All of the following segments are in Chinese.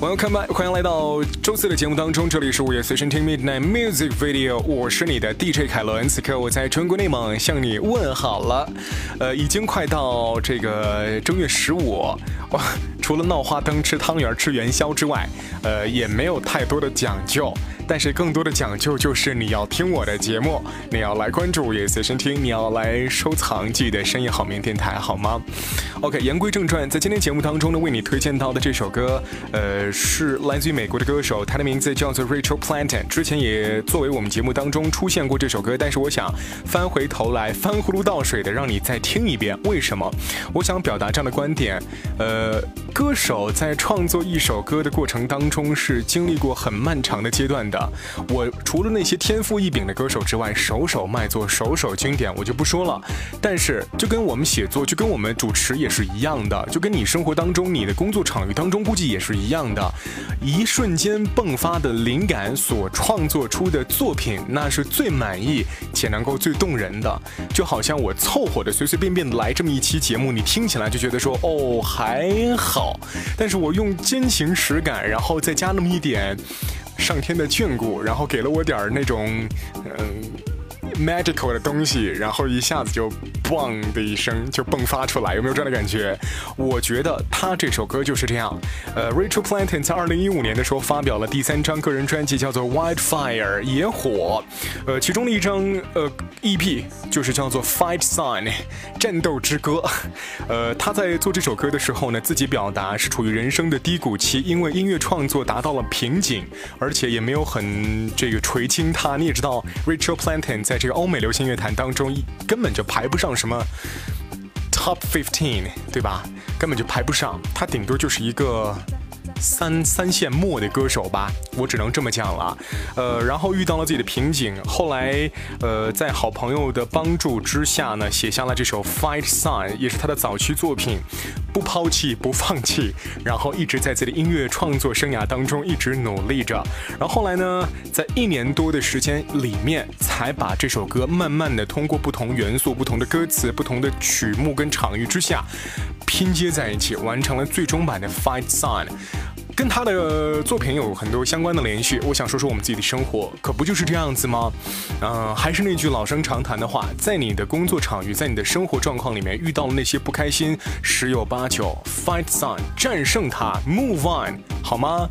Welcome back，欢迎来到周四的节目当中，这里是午夜随身听 Midnight Music Video，我是你的 DJ 凯伦，此刻我在中国内蒙向你问好了。呃，已经快到这个正月十五，哇，除了闹花灯、吃汤圆、吃元宵之外，呃，也没有太多的讲究。但是更多的讲究就是你要听我的节目，你要来关注也随身听，你要来收藏记得深夜好眠电台，好吗？OK，言归正传，在今天节目当中呢，为你推荐到的这首歌，呃，是来自于美国的歌手，他的名字叫做 Rachel Planton，之前也作为我们节目当中出现过这首歌，但是我想翻回头来翻葫芦倒水的让你再听一遍，为什么？我想表达这样的观点，呃，歌手在创作一首歌的过程当中是经历过很漫长的阶段的。我除了那些天赋异禀的歌手之外，首首卖座，首首经典，我就不说了。但是，就跟我们写作，就跟我们主持也是一样的，就跟你生活当中、你的工作场域当中，估计也是一样的。一瞬间迸发的灵感所创作出的作品，那是最满意且能够最动人的。就好像我凑合的、随随便便来这么一期节目，你听起来就觉得说哦还好，但是我用真情实感，然后再加那么一点。上天的眷顾，然后给了我点儿那种，嗯。magical 的东西，然后一下子就嘣的一声就迸发出来，有没有这样的感觉？我觉得他这首歌就是这样。呃，Rachel Planton 在二零一五年的时候发表了第三张个人专辑，叫做 Wildfire 野火。呃，其中的一张呃 EP 就是叫做 Fight Sign 战斗之歌。呃，他在做这首歌的时候呢，自己表达是处于人生的低谷期，因为音乐创作达到了瓶颈，而且也没有很这个垂青他。你也知道，Rachel Planton 在这个。欧美流行乐坛当中，根本就排不上什么 top fifteen，对吧？根本就排不上，它顶多就是一个。三三线末的歌手吧，我只能这么讲了。呃，然后遇到了自己的瓶颈，后来呃，在好朋友的帮助之下呢，写下了这首《Fight Sign》，也是他的早期作品。不抛弃，不放弃，然后一直在自己的音乐创作生涯当中一直努力着。然后后来呢，在一年多的时间里面，才把这首歌慢慢的通过不同元素、不同的歌词、不同的曲目跟场域之下拼接在一起，完成了最终版的《Fight Sign》。跟他的作品有很多相关的联系，我想说说我们自己的生活，可不就是这样子吗？嗯，还是那句老生常谈的话，在你的工作场域，在你的生活状况里面遇到了那些不开心，十有八九，fight on，战胜它，move on，好吗？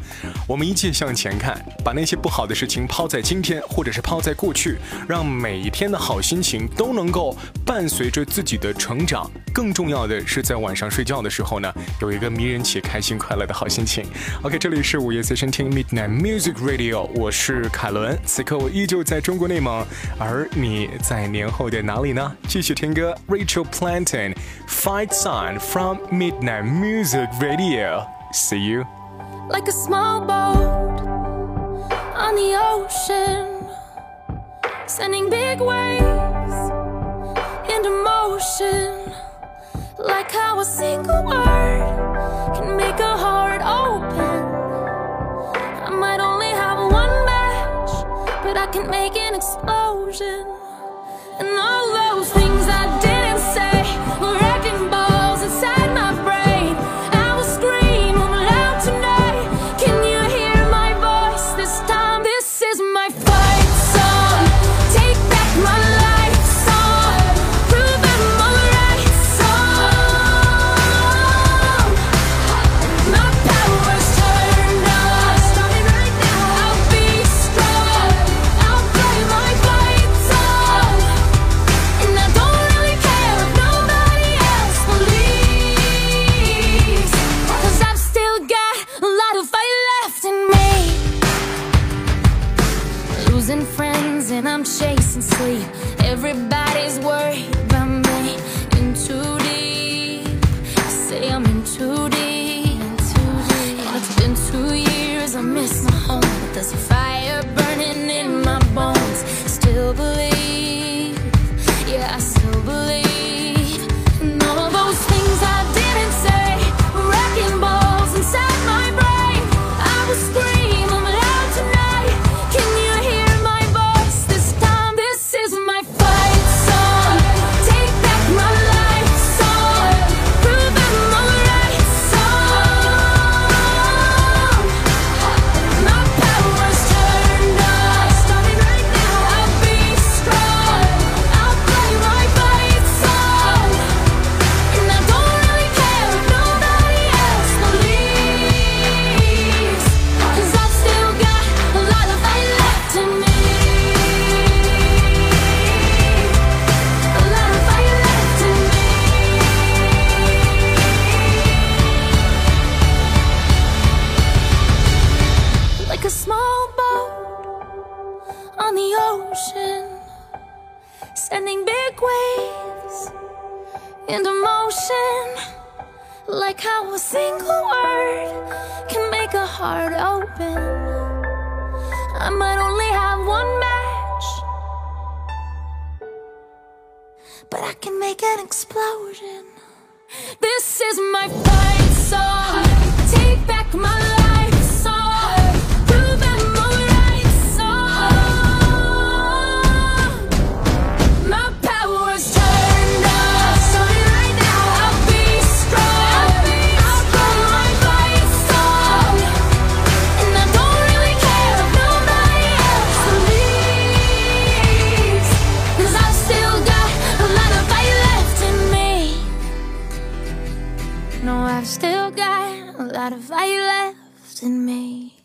我们一切向前看，把那些不好的事情抛在今天，或者是抛在过去，让每一天的好心情都能够伴随着自己的成长。更重要的是，在晚上睡觉的时候呢，有一个迷人且开心快乐的好心情。OK，这里是午夜随身听 Midnight Music Radio，我是凯伦，此刻我依旧在中国内蒙，而你在年后的哪里呢？继续听歌，Rachel Plantain Fight Sign from Midnight Music Radio，See you。Like a small boat on the ocean, sending big waves into motion. Like how a single word Make an explosion. losing friends and I'm chasing sleep. Everybody's worried about me. In too deep I say I'm in too deep, in too deep. It's been two years, I miss my home But there's a a small boat on the ocean, sending big waves into motion. Like how a single word can make a heart open. I might only have one match, but I can make an explosion. This is my. Lot of fight left in me.